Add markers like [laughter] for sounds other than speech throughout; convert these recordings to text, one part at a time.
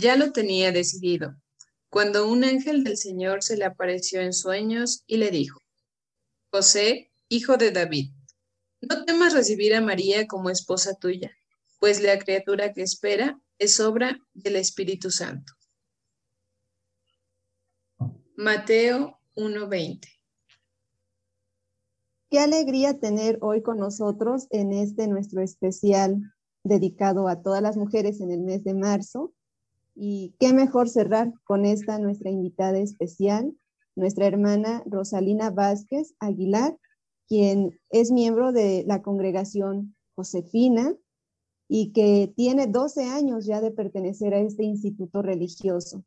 Ya lo tenía decidido, cuando un ángel del Señor se le apareció en sueños y le dijo, José, hijo de David, no temas recibir a María como esposa tuya, pues la criatura que espera es obra del Espíritu Santo. Mateo 1:20 Qué alegría tener hoy con nosotros en este nuestro especial dedicado a todas las mujeres en el mes de marzo. Y qué mejor cerrar con esta nuestra invitada especial, nuestra hermana Rosalina Vázquez Aguilar, quien es miembro de la congregación Josefina y que tiene 12 años ya de pertenecer a este instituto religioso.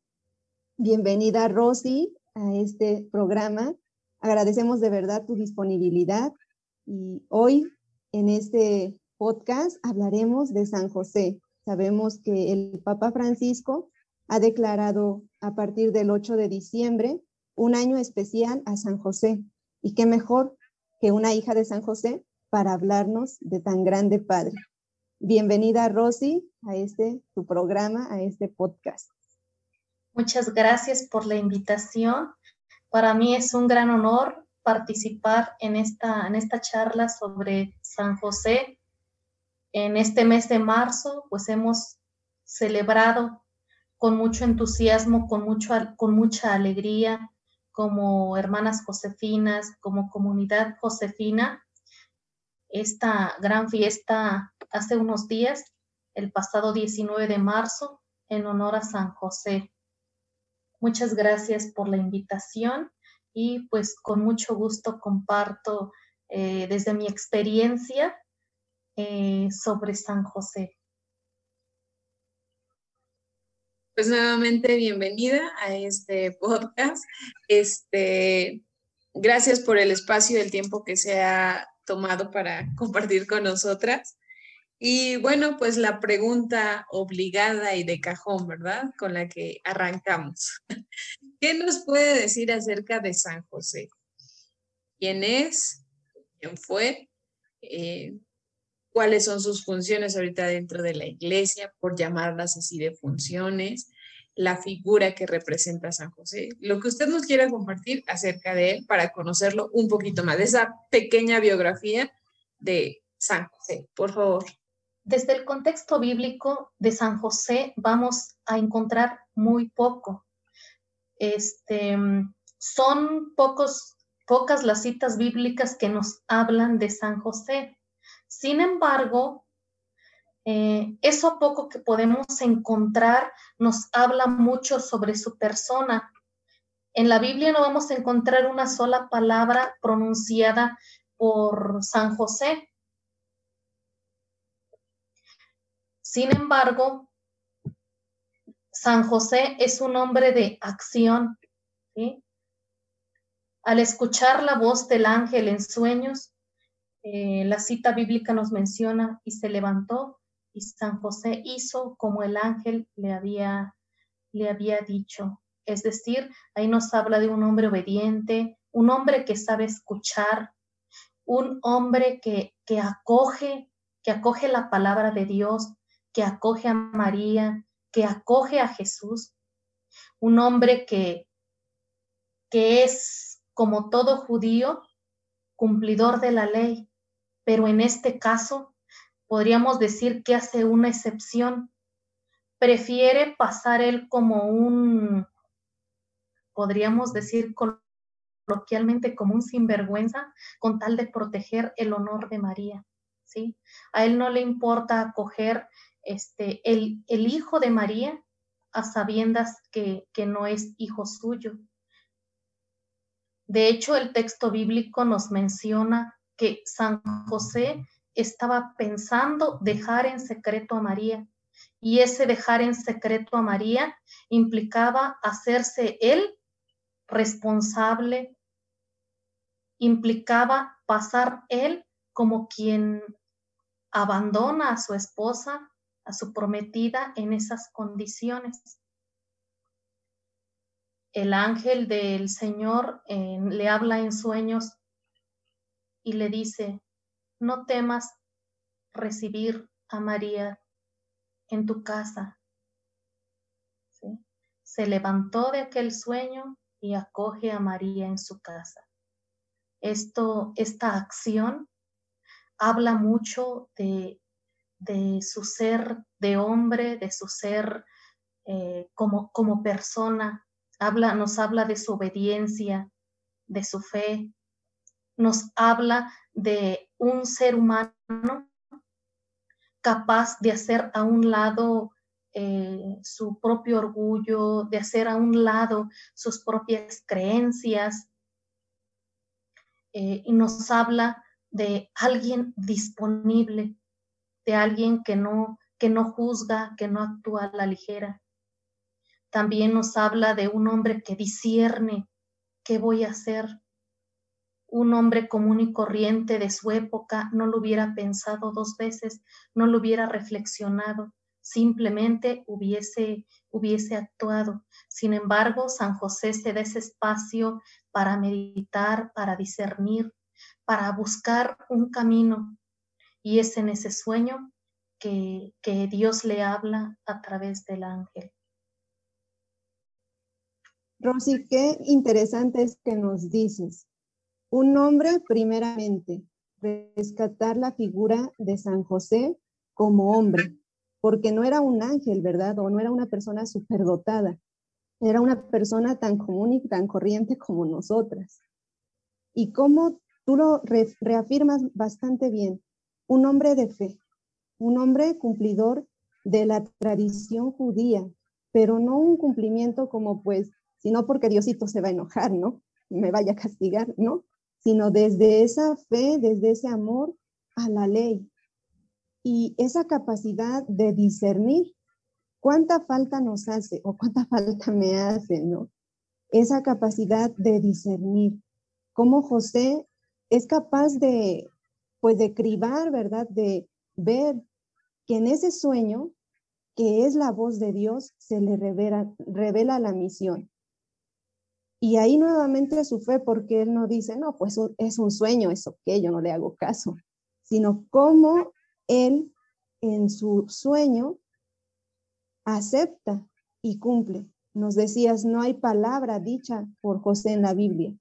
Bienvenida, Rosy, a este programa. Agradecemos de verdad tu disponibilidad y hoy en este podcast hablaremos de San José. Sabemos que el Papa Francisco ha declarado a partir del 8 de diciembre un año especial a San José. Y qué mejor que una hija de San José para hablarnos de tan grande padre. Bienvenida, Rosy, a este tu programa, a este podcast. Muchas gracias por la invitación. Para mí es un gran honor participar en esta, en esta charla sobre San José. En este mes de marzo, pues hemos celebrado con mucho entusiasmo, con, mucho, con mucha alegría, como hermanas josefinas, como comunidad josefina, esta gran fiesta hace unos días, el pasado 19 de marzo, en honor a San José. Muchas gracias por la invitación y pues con mucho gusto comparto eh, desde mi experiencia eh, sobre San José. Pues nuevamente bienvenida a este [laughs] podcast. Este, gracias por el espacio y el tiempo que se ha tomado para [laughs] compartir con nosotras. Y bueno, pues la pregunta obligada y de cajón, ¿verdad? Con la que arrancamos. [laughs] ¿Qué nos puede decir acerca de San José? ¿Quién es? ¿Quién fue? Eh, ¿Cuáles son sus funciones ahorita dentro de la iglesia, por llamarlas así de funciones? La figura que representa San José. Lo que usted nos quiera compartir acerca de él para conocerlo un poquito más, de esa pequeña biografía de San José, por favor. Desde el contexto bíblico de San José vamos a encontrar muy poco. Este, son pocos, pocas las citas bíblicas que nos hablan de San José. Sin embargo, eh, eso poco que podemos encontrar nos habla mucho sobre su persona. En la Biblia no vamos a encontrar una sola palabra pronunciada por San José. Sin embargo, San José es un hombre de acción. Al escuchar la voz del ángel en sueños, eh, la cita bíblica nos menciona y se levantó y San José hizo como el ángel le había, le había dicho. Es decir, ahí nos habla de un hombre obediente, un hombre que sabe escuchar, un hombre que, que acoge, que acoge la palabra de Dios, que acoge a María, que acoge a Jesús, un hombre que, que es, como todo judío, cumplidor de la ley, pero en este caso podríamos decir que hace una excepción. Prefiere pasar él como un, podríamos decir coloquialmente, como un sinvergüenza, con tal de proteger el honor de María. ¿sí? A él no le importa acoger este, el, hijo de María a sabiendas que, que no es hijo suyo. De hecho, el texto bíblico nos menciona que San José estaba pensando dejar en secreto a María y ese dejar en secreto a María implicaba hacerse él responsable, implicaba pasar él como quien abandona a su esposa a su prometida en esas condiciones. El ángel del Señor le habla en sueños y le dice, no temas recibir a María en tu casa, se levantó de aquel sueño y acoge a María en su casa. Esto, esta acción habla mucho de, su ser de hombre, de su ser eh, como, como persona, habla, nos habla de su obediencia, de su fe, nos habla de un ser humano capaz de hacer a un lado eh, su propio orgullo, de hacer a un lado sus propias creencias. Eh, y nos habla de alguien disponible, de alguien que no, que no juzga, que no actúa a la ligera. También nos habla de un hombre que discierne qué voy a hacer. Un hombre común y corriente de su época no lo hubiera pensado dos veces, no lo hubiera reflexionado simplemente hubiese, hubiese actuado. Sin embargo, San José se da ese espacio para meditar, para discernir, para buscar un camino. Y es en ese sueño que, que Dios le habla a través del ángel. Rosy, qué interesante es que nos dices. Un hombre, primeramente, rescatar la figura de San José como hombre, porque no era un ángel, ¿verdad? O no era una persona superdotada, era una persona tan común y tan corriente como nosotras. Y como tú lo reafirmas bastante bien, un hombre de fe, un hombre cumplidor de la tradición judía, pero no un cumplimiento como pues, sino porque Diosito se va a enojar, ¿no? Me vaya a castigar, ¿no? Sino desde esa fe, desde ese amor a la ley, y esa capacidad de discernir cuánta falta nos hace o cuánta [laughs] falta me hace, ¿no? Esa capacidad de discernir. Cómo José es capaz de, pues, de cribar, ¿verdad? De ver que en ese sueño, que es la voz de Dios, se le revela, revela la misión. Y ahí nuevamente su fe, porque él no dice, no, pues es un sueño, es ok, yo no le hago caso, sino cómo él en su sueño acepta y cumple. Nos decías, no hay palabra dicha por José en la Biblia.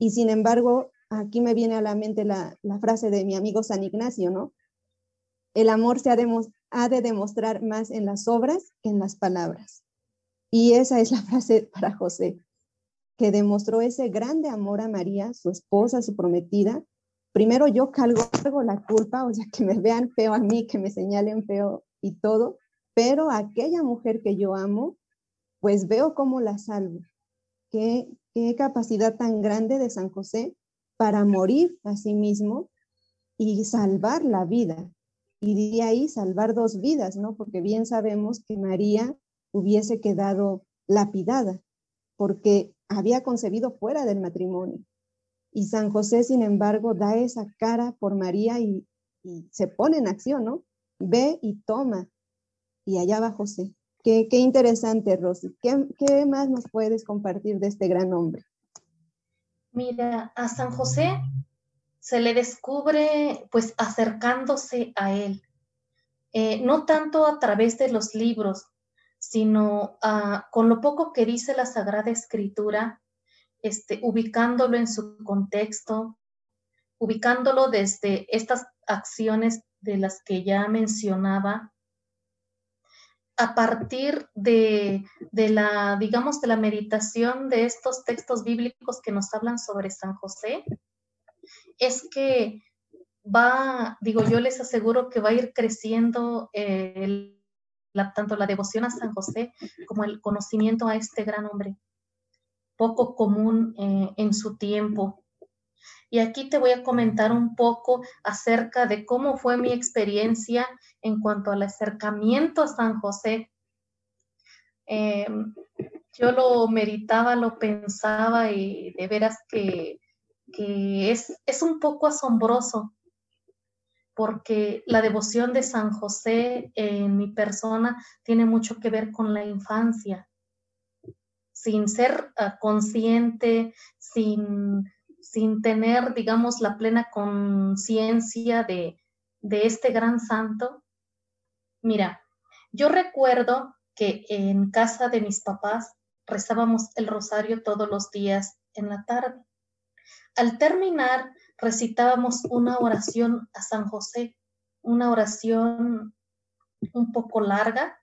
Y sin embargo, aquí me viene a la mente la, frase de mi amigo San Ignacio, ¿no? El amor se ha de demostrar más en las obras que en las palabras. Y esa es la [laughs] frase para José, que demostró ese grande amor a María, su esposa, su prometida, primero yo cargo la culpa, o sea, que me vean feo a mí, que me señalen feo y todo, pero aquella mujer que yo amo, pues veo cómo la salvo. Qué, qué capacidad tan grande de San José para morir a sí mismo y salvar la vida. Y de ahí salvar dos vidas, ¿no? Porque bien sabemos que María hubiese quedado lapidada, porque había concebido fuera del matrimonio. Y San José, sin embargo, da esa cara por María y, se pone en acción, ¿no? Ve y toma. Y allá va José. Qué, qué interesante, Rosy. ¿Qué, ¿Qué más nos puedes compartir de este gran hombre? Mira, a San José se le descubre pues acercándose a él, eh, no tanto a través de los libros, sino ah, con lo poco que dice la Sagrada Escritura, este, ubicándolo en su contexto, ubicándolo desde estas acciones de las que ya mencionaba, a partir de, la, digamos, de la meditación de estos textos bíblicos que nos hablan sobre San José, es que va, digo, yo les aseguro que va a ir creciendo eh, tanto la devoción a San José como el conocimiento a este gran hombre poco común eh, en su tiempo. Y aquí te voy a comentar un poco acerca de cómo fue mi experiencia en cuanto al acercamiento a San José. Em, yo lo meditaba, lo pensaba y de veras que, que es, es un poco asombroso porque la devoción de San José en mi persona tiene mucho que ver con la infancia sin ser ah, consciente, sin, sin, tener, digamos, la plena conciencia de, de este gran santo. Mira, yo recuerdo que en casa de mis papás rezábamos el rosario todos los días en la tarde. Al terminar, recitábamos una oración a San José, una oración un poco larga,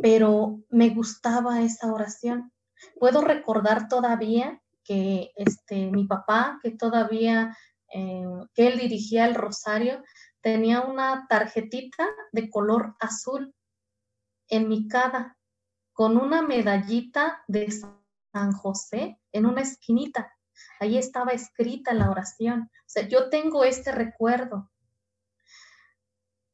pero me gustaba esa oración. Puedo recordar todavía que este, mi papá, que todavía, eh, que él dirigía el rosario, tenía una tarjetita de color azul en mi cara con una medallita de San José en una esquinita. Ahí estaba escrita la oración. O sea, yo tengo este recuerdo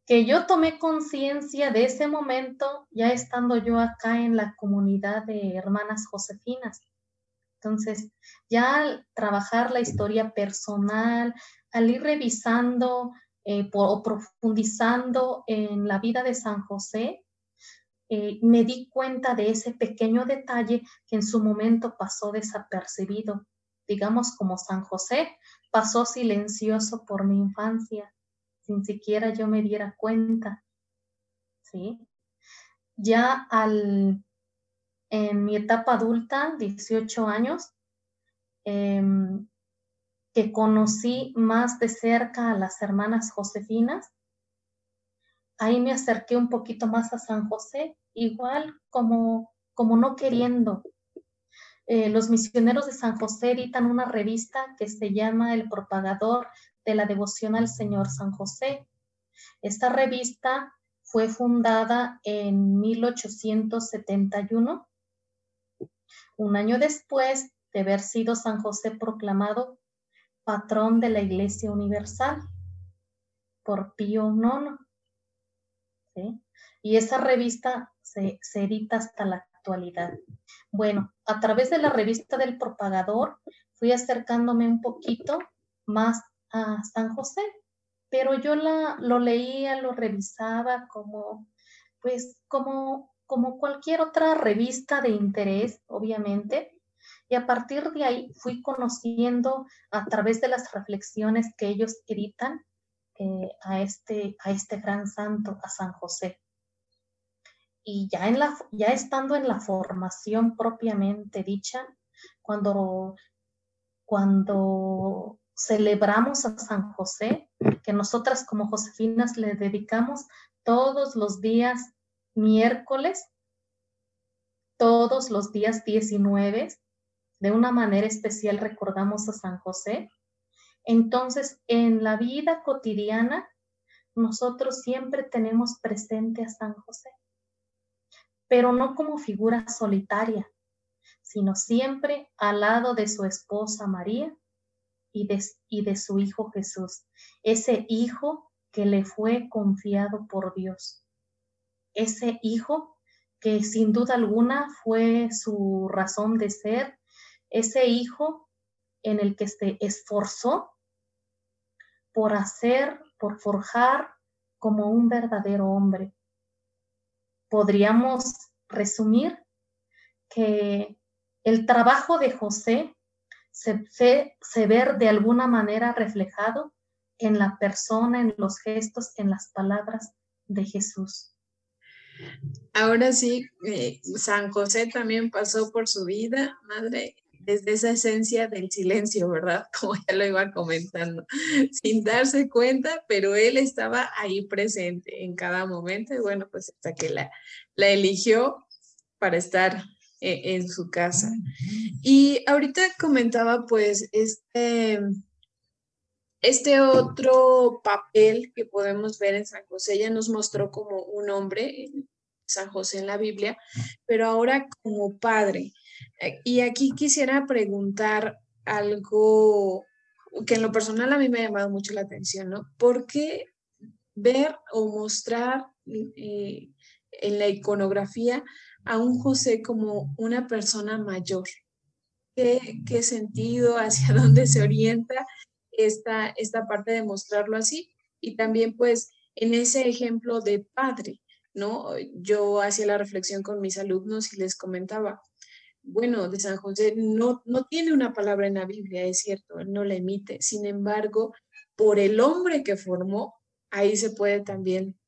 que yo tomé conciencia de ese momento ya estando yo acá en la comunidad de hermanas josefinas. Entonces, ya al trabajar la historia personal, al ir revisando eh, o profundizando en la vida de San José, eh, me di cuenta de ese pequeño detalle que en su momento pasó desapercibido. Digamos como San José pasó silencioso por mi infancia sin siquiera yo me diera cuenta. ¿sí? Ya al, en mi etapa adulta, 18 años, em, que conocí más de cerca a las hermanas Josefinas, ahí me acerqué un poquito más a San José, igual como, como no queriendo. Eh, los misioneros de San José editan una revista que se llama El Propagador de la devoción al Señor San José. Esta revista fue fundada en 1871, un año después de haber sido San José proclamado patrón de la Iglesia Universal por Pío IX. Y esa revista se, se edita hasta la Bueno, a través de la revista del propagador fui acercándome un poquito más a San José, pero yo la, lo leía, lo revisaba como, pues, como, como cualquier otra revista de interés, obviamente, y a partir de ahí fui conociendo a través de las reflexiones que ellos editan eh, a, este, a este gran santo, a San José. Y ya, en la, ya estando en la formación propiamente dicha, cuando, cuando celebramos a San José, que nosotras como Josefinas le dedicamos todos los días miércoles, todos los días 19, de una manera especial recordamos a San José. Entonces, en la vida cotidiana, nosotros siempre tenemos presente a San José, pero no como figura solitaria, sino siempre al lado de su esposa María y de, su Hijo Jesús, ese Hijo que le fue confiado por Dios, ese Hijo que sin duda alguna fue su razón de ser, ese Hijo en el que se esforzó por hacer, por forjar como un verdadero hombre. Podríamos resumir que el trabajo de José se, ver de alguna manera reflejado en la persona, en los gestos, en las palabras de Jesús. Ahora sí, eh, San José también pasó por su vida, madre, desde esa esencia del silencio, ¿verdad? [laughs] Como ya lo iba comentando, sin darse cuenta, pero él estaba ahí presente en cada momento y bueno, pues hasta que la, la eligió para estar e, en su casa. Y ahorita comentaba pues este, este otro papel que podemos ver en San José, ella nos mostró como un hombre, San José en la Biblia, pero ahora como padre. Eh, y aquí quisiera preguntar algo que en lo personal a mí me ha llamado mucho la atención, ¿no? ¿Por qué ver o mostrar eh, en la iconografía a un José como una persona mayor. ¿Qué, sentido, [laughs] hacia dónde se orienta esta, esta parte de mostrarlo así? Y también pues en ese ejemplo de padre, ¿no? Yo hacía la reflexión con mis alumnos y les comentaba, bueno, de San José no, no tiene una palabra en la Biblia, es cierto, no la emite. Sin embargo, por el hombre que formó, ahí se puede también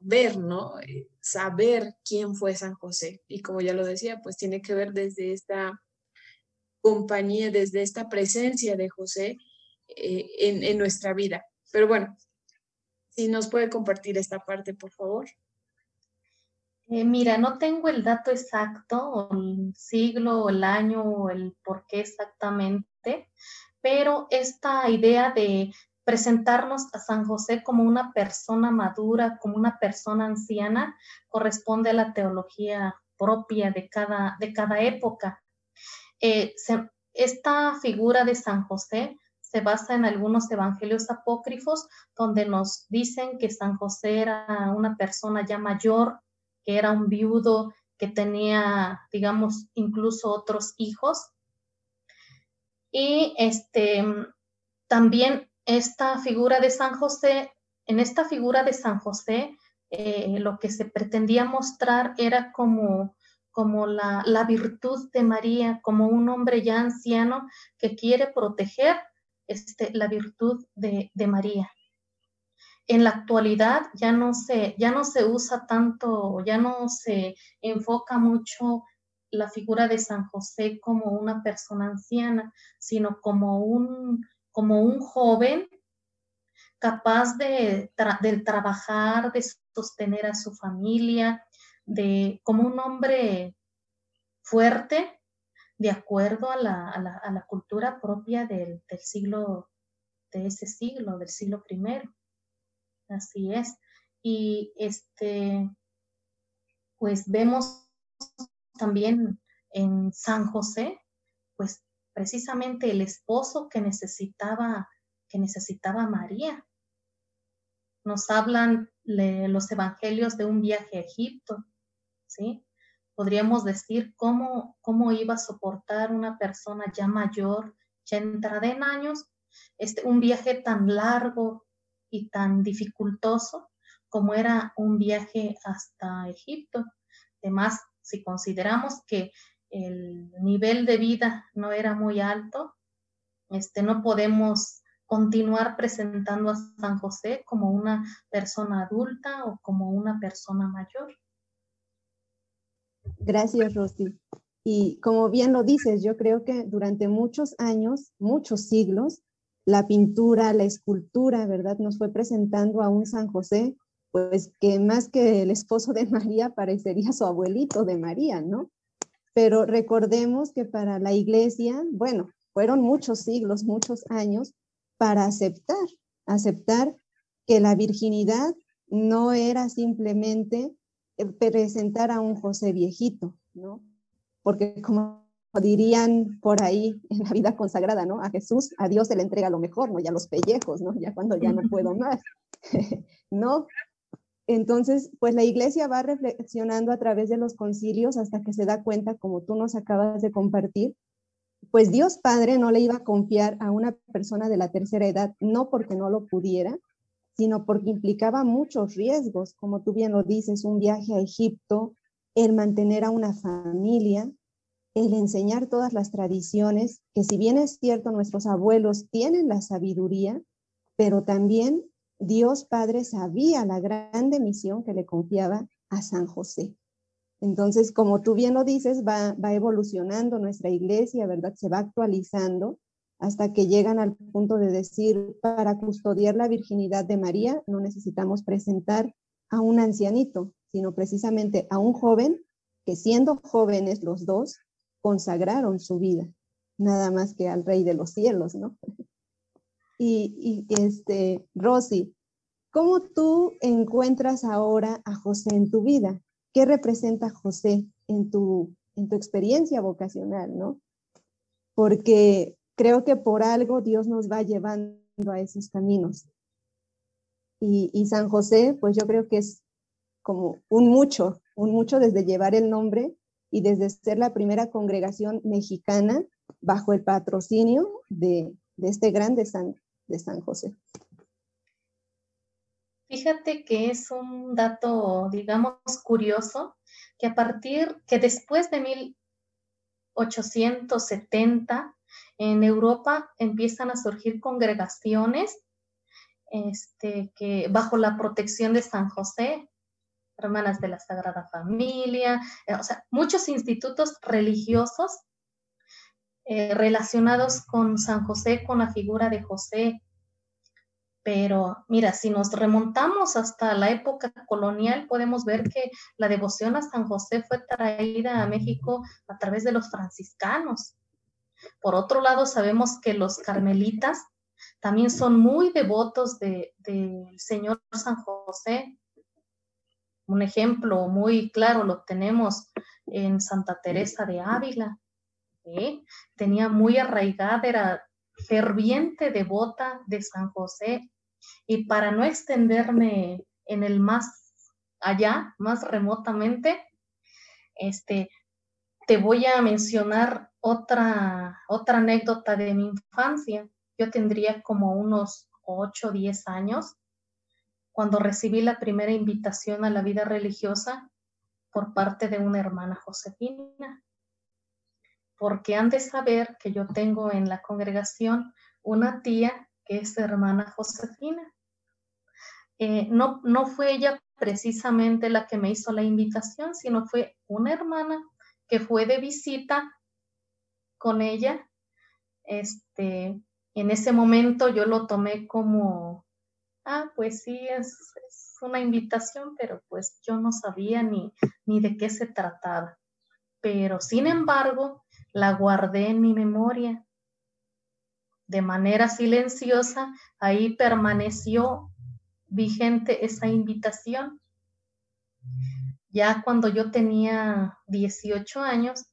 ver, ¿no? Eh, saber quién fue San José. Y como ya lo decía, pues tiene que ver desde esta compañía, desde esta presencia de José eh, en, nuestra vida. Pero bueno, si nos puede compartir esta parte, por favor. Eh, mira, no tengo el dato exacto, el siglo, el año, el por qué exactamente, pero esta idea de presentarnos a San José como una persona madura, como una persona anciana, corresponde a la teología propia de cada, de cada época. Eh, esta figura de San José se basa en algunos evangelios apócrifos donde nos dicen que San José era una persona ya mayor, que era un viudo, que tenía, digamos, incluso otros hijos. Y este, también esta figura de San José, en esta figura de San José, eh, lo que se pretendía mostrar era como, como la, virtud de María, como un hombre ya anciano que quiere proteger este, la virtud de, María. En la actualidad ya no, se, ya no se usa tanto, ya no se enfoca mucho la figura de San José como una persona anciana, sino como un, como un joven capaz de, trabajar, de sostener a su familia, de como un hombre fuerte, de acuerdo a la, cultura propia del, siglo, de ese siglo, del siglo primero. Así es. Y este, pues vemos también en San José, pues precisamente el esposo que necesitaba, que necesitaba María. Nos hablan los evangelios de un viaje a Egipto, ¿sí? Podríamos decir cómo, cómo iba a soportar una persona ya mayor, ya entrada en años, este, un viaje tan largo y tan dificultoso como era un viaje hasta Egipto. Además, si consideramos que el nivel de vida no era muy alto, este, no podemos continuar presentando a San José como una persona adulta o como una persona mayor. Gracias, Rosy. Y como bien lo dices, yo creo que durante muchos años, muchos siglos, la pintura, la escultura, ¿verdad? Nos fue presentando a un San José, pues que más que el esposo de [laughs] María parecería su abuelito de María, ¿no? Pero recordemos que para la iglesia, bueno, fueron muchos siglos, muchos años para aceptar, aceptar que la virginidad no era simplemente eh, presentar a un José viejito, ¿no? Porque como dirían por ahí en la vida consagrada, ¿no? A Jesús, a Dios se le entrega lo mejor, ¿no? Ya los pellejos, ¿no? Ya cuando ya no puedo más, [laughs] ¿no? Entonces, pues la iglesia va reflexionando a través de los concilios hasta que se da cuenta, como tú nos acabas de compartir, pues Dios Padre no le iba a confiar a una persona de la tercera edad, no porque no lo pudiera, sino porque implicaba muchos riesgos, como tú bien lo dices, un viaje a Egipto, el mantener a una familia, el enseñar todas las tradiciones, que si bien es cierto, nuestros abuelos tienen la sabiduría, pero también Dios Padre sabía la grande misión que le confiaba a San José. Entonces, como tú bien lo dices, va, evolucionando nuestra iglesia, ¿verdad? Se va actualizando hasta que llegan al punto de decir, para custodiar la virginidad de María, no necesitamos presentar a un ancianito, sino precisamente a un joven que siendo jóvenes los dos, consagraron su vida, nada más que al Rey de los cielos, ¿no? [laughs] Y, este, Rosy, ¿cómo tú encuentras ahora a José en tu vida? ¿Qué representa José en tu, en tu experiencia vocacional, no? Porque creo que por algo Dios nos va llevando a esos caminos. Y, y San José, pues yo creo que es como un mucho, un mucho desde llevar el nombre y desde ser la primera congregación mexicana bajo el patrocinio de, de este grande San, de San José. Fíjate que es un dato, digamos, curioso, que a partir, que después de 1870, en Europa empiezan a surgir congregaciones este, que bajo la protección de San José, hermanas de la Sagrada Familia, eh, o sea, muchos institutos religiosos eh, relacionados con San José, con la figura de José. Pero mira, si nos remontamos hasta la época colonial, podemos ver que la devoción a San José fue traída a México a través de los franciscanos. Por otro lado, sabemos que los carmelitas también son muy devotos del Señor San José. Un ejemplo muy claro lo tenemos en Santa Teresa de Ávila. Tenía muy arraigada, era ferviente devota de San José. Y para no extenderme en el más allá, más remotamente, este, te voy a mencionar otra, otra anécdota de mi infancia. Yo tendría como unos 8 o 10 años cuando recibí la primera invitación a la vida religiosa por parte de una hermana Josefina. Porque han de saber que yo tengo en la congregación una tía que es hermana Josefina. Eh, no, no fue ella precisamente la que me hizo la invitación, sino fue una hermana que fue de visita con ella. Este, en ese momento yo lo tomé como, ah, pues sí, es, una invitación, pero pues yo no sabía ni, ni de qué se trataba. Pero sin embargo, la guardé en mi memoria. De manera silenciosa, ahí permaneció vigente esa invitación. Ya cuando yo tenía 18 años,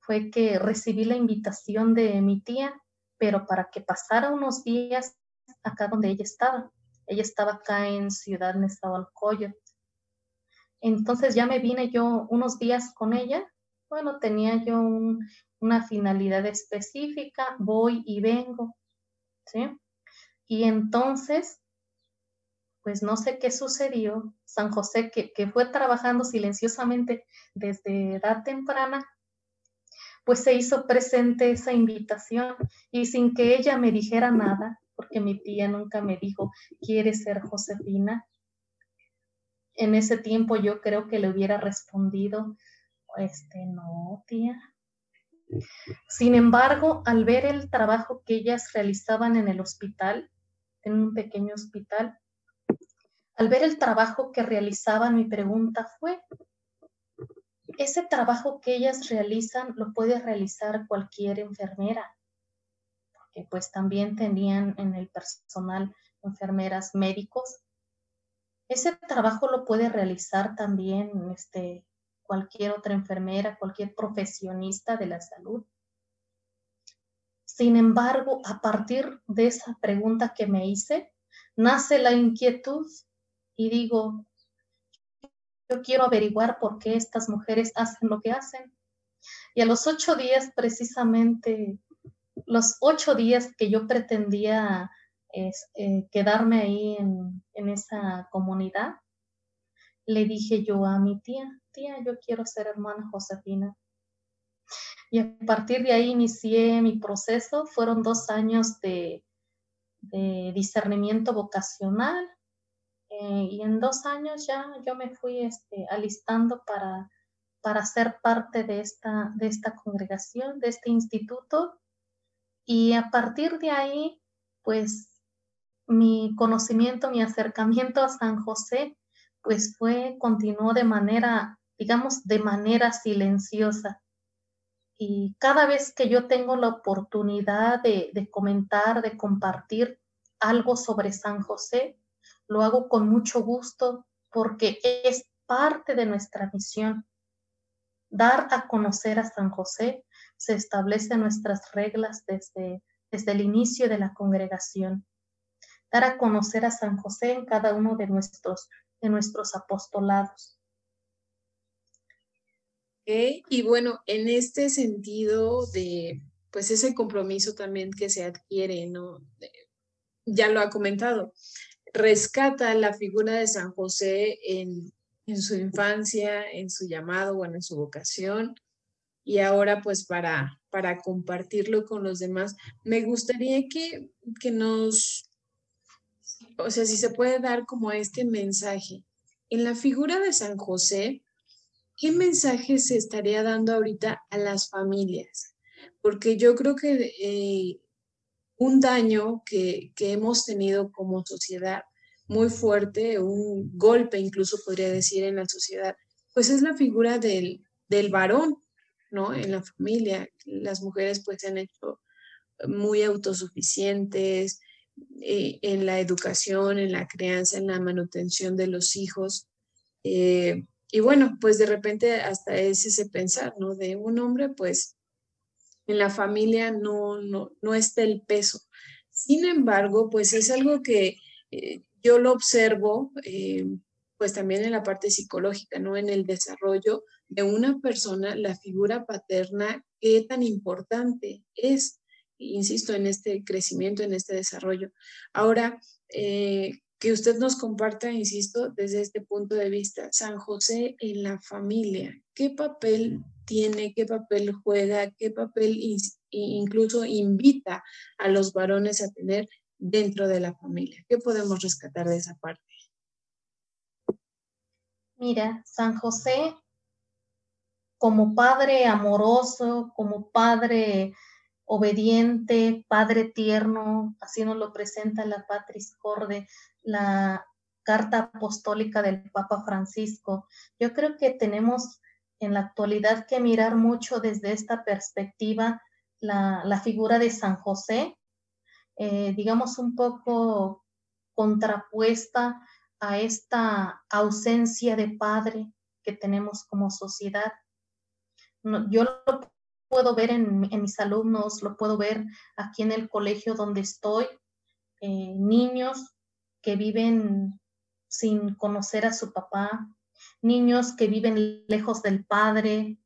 fue que recibí la invitación de mi tía pero para que pasara unos días acá donde ella estaba. Ella estaba acá en Ciudad Nezahualcóyotl. Entonces ya me vine yo unos días con ella. Bueno, tenía yo una finalidad específica, voy y vengo, ¿sí? Y entonces, pues no sé qué sucedió. San José, que, que fue trabajando silenciosamente desde edad temprana, pues se hizo presente esa invitación y sin que ella me dijera nada, porque mi tía nunca me dijo, ¿quieres ser Josefina? En ese tiempo yo creo que le hubiera respondido, este, no, tía. Sin embargo, al ver el trabajo que ellas realizaban en el hospital, en un pequeño hospital, al ver el trabajo que realizaban, mi pregunta fue, ese trabajo que ellas realizan lo puede realizar cualquier enfermera, pues también tenían en el personal enfermeras médicos. Ese trabajo lo puede realizar también este, cualquier otra enfermera, cualquier profesionista de la salud. Sin embargo, a partir de esa pregunta que me hice, nace la inquietud y digo, yo quiero averiguar por qué estas mujeres hacen lo que hacen. Y a los ocho días, precisamente, los ocho días que yo pretendía eh, quedarme ahí en, esa comunidad, le dije yo a mi tía, tía, yo quiero ser hermana Josefina. Y a partir de ahí inicié mi proceso. Fueron dos años de, de discernimiento vocacional, eh, y en dos años ya yo me fui este, alistando para, para ser parte de esta, de esta congregación, de este instituto. Y a partir de ahí, pues mi conocimiento, mi acercamiento a San José, pues fue, continuó de manera, digamos, de manera silenciosa. Y cada vez que yo tengo la oportunidad de, comentar, de compartir algo sobre San José, lo hago con mucho gusto porque es parte de nuestra misión. Dar a conocer a San José se establecen nuestras reglas desde, desde el inicio de la congregación. Dar a conocer a San José en cada uno de nuestros, de nuestros apostolados. Y bueno, en este sentido de, pues ese compromiso también que se adquiere, ¿no? ya lo ha comentado, rescata la figura de San José en, su infancia, en su llamado, bueno, en su vocación, y ahora pues para, para compartirlo con los demás, me gustaría que, que nos o sea, si se puede dar como este mensaje. En la figura de San José, ¿qué mensaje se estaría dando ahorita a las familias? Porque yo creo que eh, un daño que, que hemos tenido como sociedad muy fuerte, un golpe incluso podría decir en la sociedad, pues es la figura del, del varón, ¿no? En la familia. Las mujeres pues se han hecho muy autosuficientes eh, en la educación, en la crianza, en la manutención de los hijos. Eh, y bueno, pues de repente hasta es ese pensar, ¿no? De un hombre, pues en la familia no, no, no está el peso. Sin embargo, pues es algo que eh, yo lo observo, pues también en la parte psicológica, ¿no? En el desarrollo de una persona, la figura paterna, qué tan importante es insisto, en este crecimiento, en este desarrollo. Ahora, eh, que usted nos comparta, insisto, desde este punto de vista, San José en la familia, ¿qué papel tiene, qué papel juega, qué papel incluso invita a los varones a tener dentro de la familia? ¿Qué podemos rescatar de esa parte? Mira, San José como padre amoroso, como padre obediente, Padre tierno, así nos lo presenta la Patris Corde, la carta apostólica del Papa Francisco. Yo creo que tenemos en la actualidad que mirar mucho desde esta perspectiva la, figura de San José, eh, digamos un poco contrapuesta a esta ausencia de padre que tenemos como sociedad. Yo lo puedo ver en, mis alumnos, lo puedo ver aquí en el colegio donde estoy, eh, niños que viven sin conocer a su papá, niños que viven lejos del padre,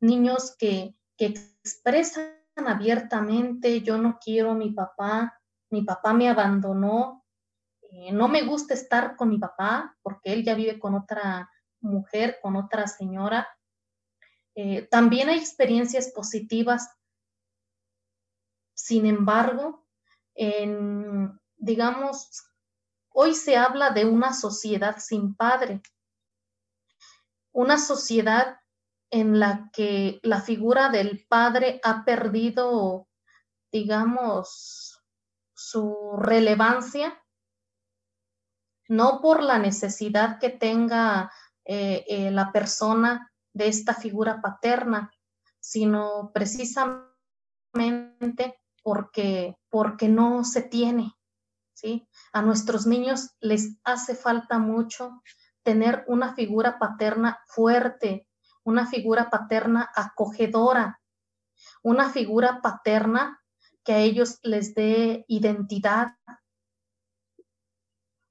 niños que, expresan abiertamente, yo no quiero a mi papá, mi papá me abandonó, eh, no me gusta estar con mi papá porque él ya vive con otra mujer, con otra señora, eh, también hay experiencias positivas, sin embargo, digamos, hoy se habla de una sociedad sin padre, una sociedad en la que la figura del padre ha perdido, digamos, su relevancia, no por la necesidad que tenga eh, eh, la persona de esta figura paterna, sino precisamente porque, porque no se tiene. ¿sí? A nuestros niños les hace falta mucho tener una figura paterna fuerte, una figura paterna acogedora, una figura paterna que a ellos les dé identidad,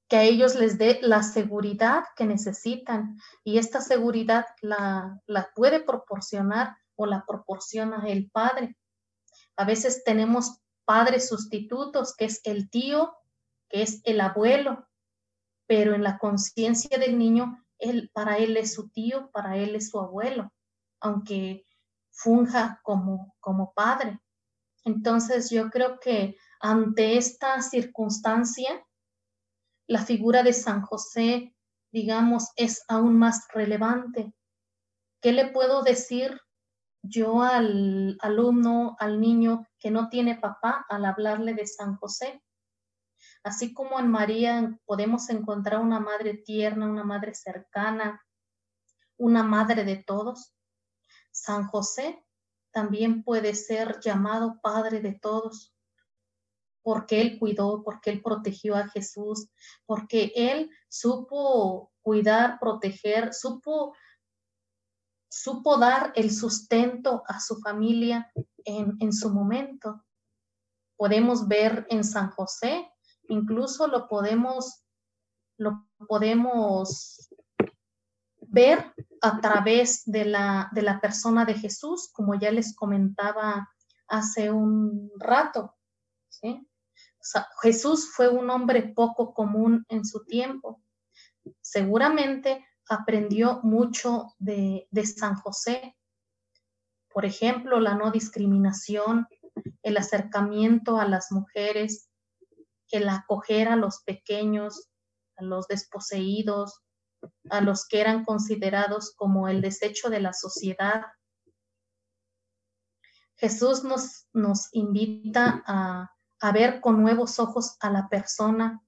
que a ellos les dé la seguridad que necesitan y esta seguridad la, puede proporcionar o la proporciona el padre. A veces tenemos padres sustitutos, que es el tío, que es el abuelo, pero en la conciencia del niño, él, para él es su tío, para él es su abuelo, aunque funja como, como padre. Entonces yo creo que ante esta circunstancia, la figura de San José, digamos, es aún más relevante. ¿Qué le puedo decir yo al alumno, al niño que no tiene papá al hablarle de San José? Así como en María podemos encontrar una madre tierna, una madre cercana, una madre de todos, San José también puede ser llamado Padre de todos, porque Él cuidó, porque Él protegió a Jesús, porque Él supo cuidar, proteger, supo, supo dar el sustento a su familia en, en su momento. Podemos ver en San José, incluso lo podemos, lo podemos ver a través de la, de la persona de Jesús, como ya les comentaba hace un rato. ¿sí? Jesús fue un hombre poco común en su tiempo. Seguramente aprendió mucho de, San José. Por ejemplo, la no discriminación, el acercamiento a las mujeres, el acoger a los pequeños, a los desposeídos, a los que eran considerados como el desecho de la sociedad. Jesús nos, invita a, a ver con nuevos ojos a la persona,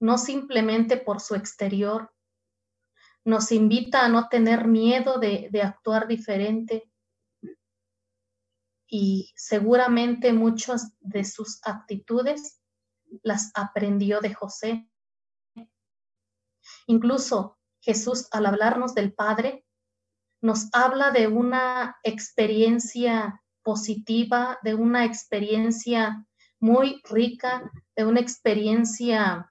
no simplemente por su exterior. Nos invita a no tener miedo de, actuar diferente. Y seguramente muchas de sus actitudes las aprendió de José. Incluso Jesús, al hablarnos del Padre, nos habla de una experiencia positiva, de una experiencia muy rica, de una experiencia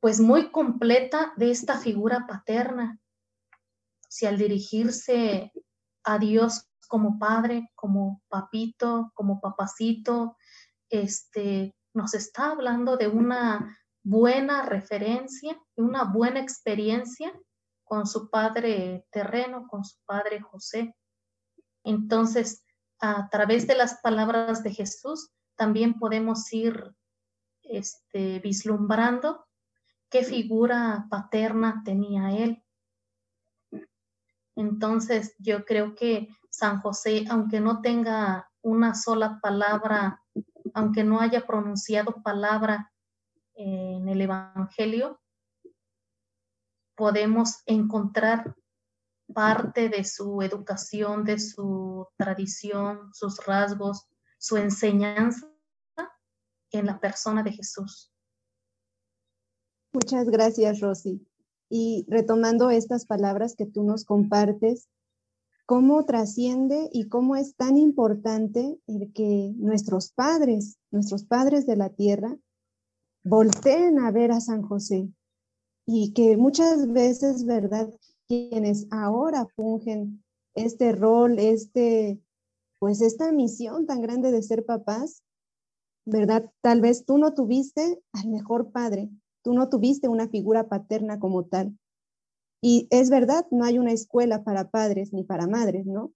pues muy completa de esta figura paterna. Si al dirigirse a Dios como padre, como papito, como papacito, este, nos está hablando de una buena referencia, de una buena experiencia con su padre terreno, con su padre José. Entonces, a través de las palabras de Jesús, también podemos ir este, vislumbrando qué figura paterna tenía él. Entonces, yo creo que San José, aunque no tenga una sola palabra, aunque no haya pronunciado palabra en el Evangelio, podemos encontrar parte de su educación, de su tradición, sus rasgos, su enseñanza en la persona de Jesús. Muchas gracias, Rosy. Y retomando estas palabras que tú nos compartes, ¿cómo trasciende y cómo es tan importante el que nuestros padres, nuestros padres de la tierra, volteen a ver a San José? Y que muchas veces, ¿verdad? Quienes ahora fungen este rol, este, pues esta misión tan grande de ser papás, ¿verdad? Tal vez tú no tuviste al mejor padre, tú no tuviste una figura paterna como tal. Y es verdad, no hay una escuela para padres ni para madres, ¿no?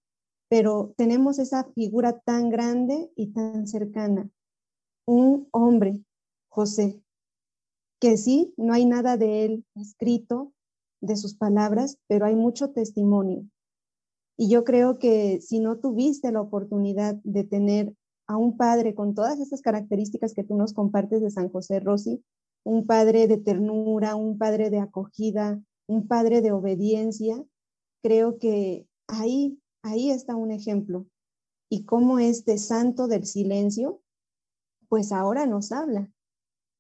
Pero tenemos esa figura tan grande y tan cercana. Un hombre, José, que sí, no hay nada de él escrito, de sus palabras, pero hay mucho testimonio. Y yo creo que si no tuviste la oportunidad de tener a un padre con todas estas características que tú nos compartes de San José Rossi, un padre de ternura, un padre de acogida, un padre de obediencia, creo que ahí, ahí está un ejemplo. Y cómo este santo del silencio, pues ahora nos habla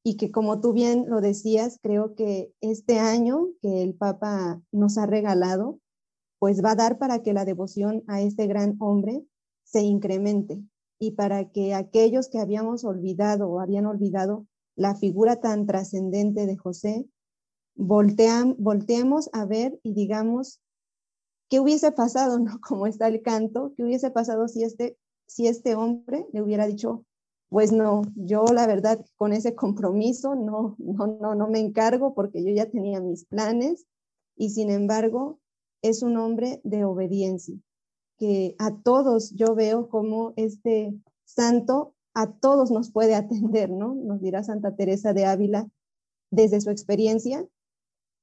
y que como tú bien lo decías, creo que este año que el Papa nos ha regalado, pues va a dar para que la devoción a este gran hombre se incremente y para que aquellos que habíamos olvidado o habían olvidado la figura tan trascendente de José, voltean, volteemos a ver y digamos, ¿qué hubiese pasado, no? [laughs] Como está el canto, ¿qué hubiese pasado si este, si este hombre le hubiera dicho, pues no, yo la verdad con ese compromiso no, no, no, no me encargo porque yo ya tenía mis planes y sin embargo es un hombre de obediencia, que a todos yo veo como este santo a todos nos puede atender, ¿no? Nos dirá Santa Teresa de Ávila desde su experiencia,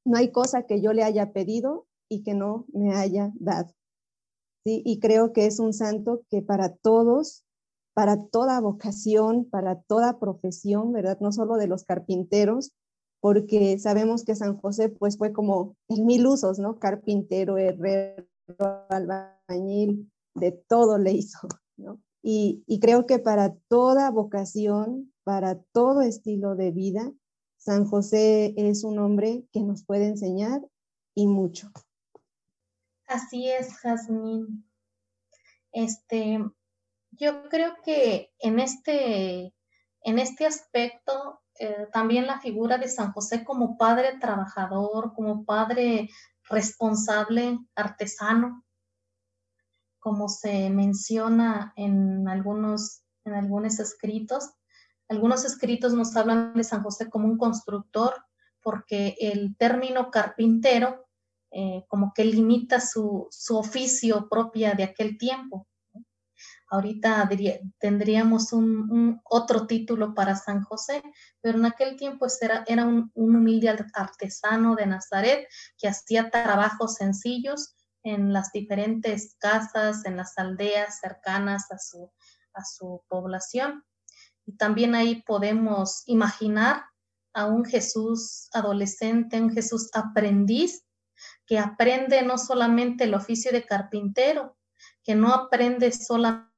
no hay cosa que yo le haya pedido y que no me haya dado. ¿sí? Y creo que es un santo que para todos para toda vocación, para toda profesión, ¿verdad? No solo de los carpinteros, porque sabemos que San José pues fue como el mil usos, ¿no? Carpintero, herrero, albañil, de todo le hizo, [laughs] ¿no? Y, y creo que para toda vocación, para todo estilo de vida, San José es un hombre que nos puede enseñar y mucho. Así es, Jazmín. Este, yo creo que en este, en este aspecto, eh, también la figura de San José como padre trabajador, como padre responsable, artesano, como se menciona en algunos, en algunos escritos. Algunos escritos nos hablan de San José como un constructor, porque el término carpintero eh, como que limita su, su oficio propia de aquel tiempo. Ahorita tendríamos un, otro título para San José, pero en aquel tiempo era, era un, humilde artesano de Nazaret que hacía trabajos sencillos en las diferentes casas, en las aldeas cercanas a su, a su población. Y también ahí podemos imaginar a un Jesús adolescente, un Jesús aprendiz, que aprende no solamente el oficio de carpintero, que no aprende solamente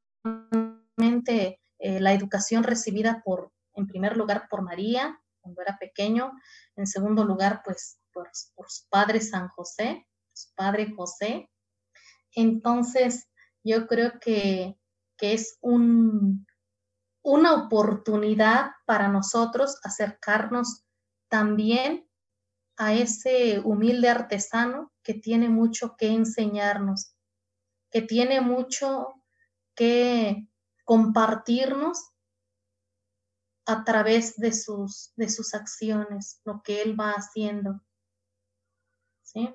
eh, la educación recibida por, en primer lugar, por María, cuando era pequeño, en segundo lugar, pues por, su padre San José, su padre José. Entonces, yo creo que, que es un, una oportunidad para nosotros acercarnos también a ese humilde artesano que tiene mucho que enseñarnos, que tiene mucho que compartirnos a través de sus, de sus acciones, lo que él va haciendo. ¿Sí?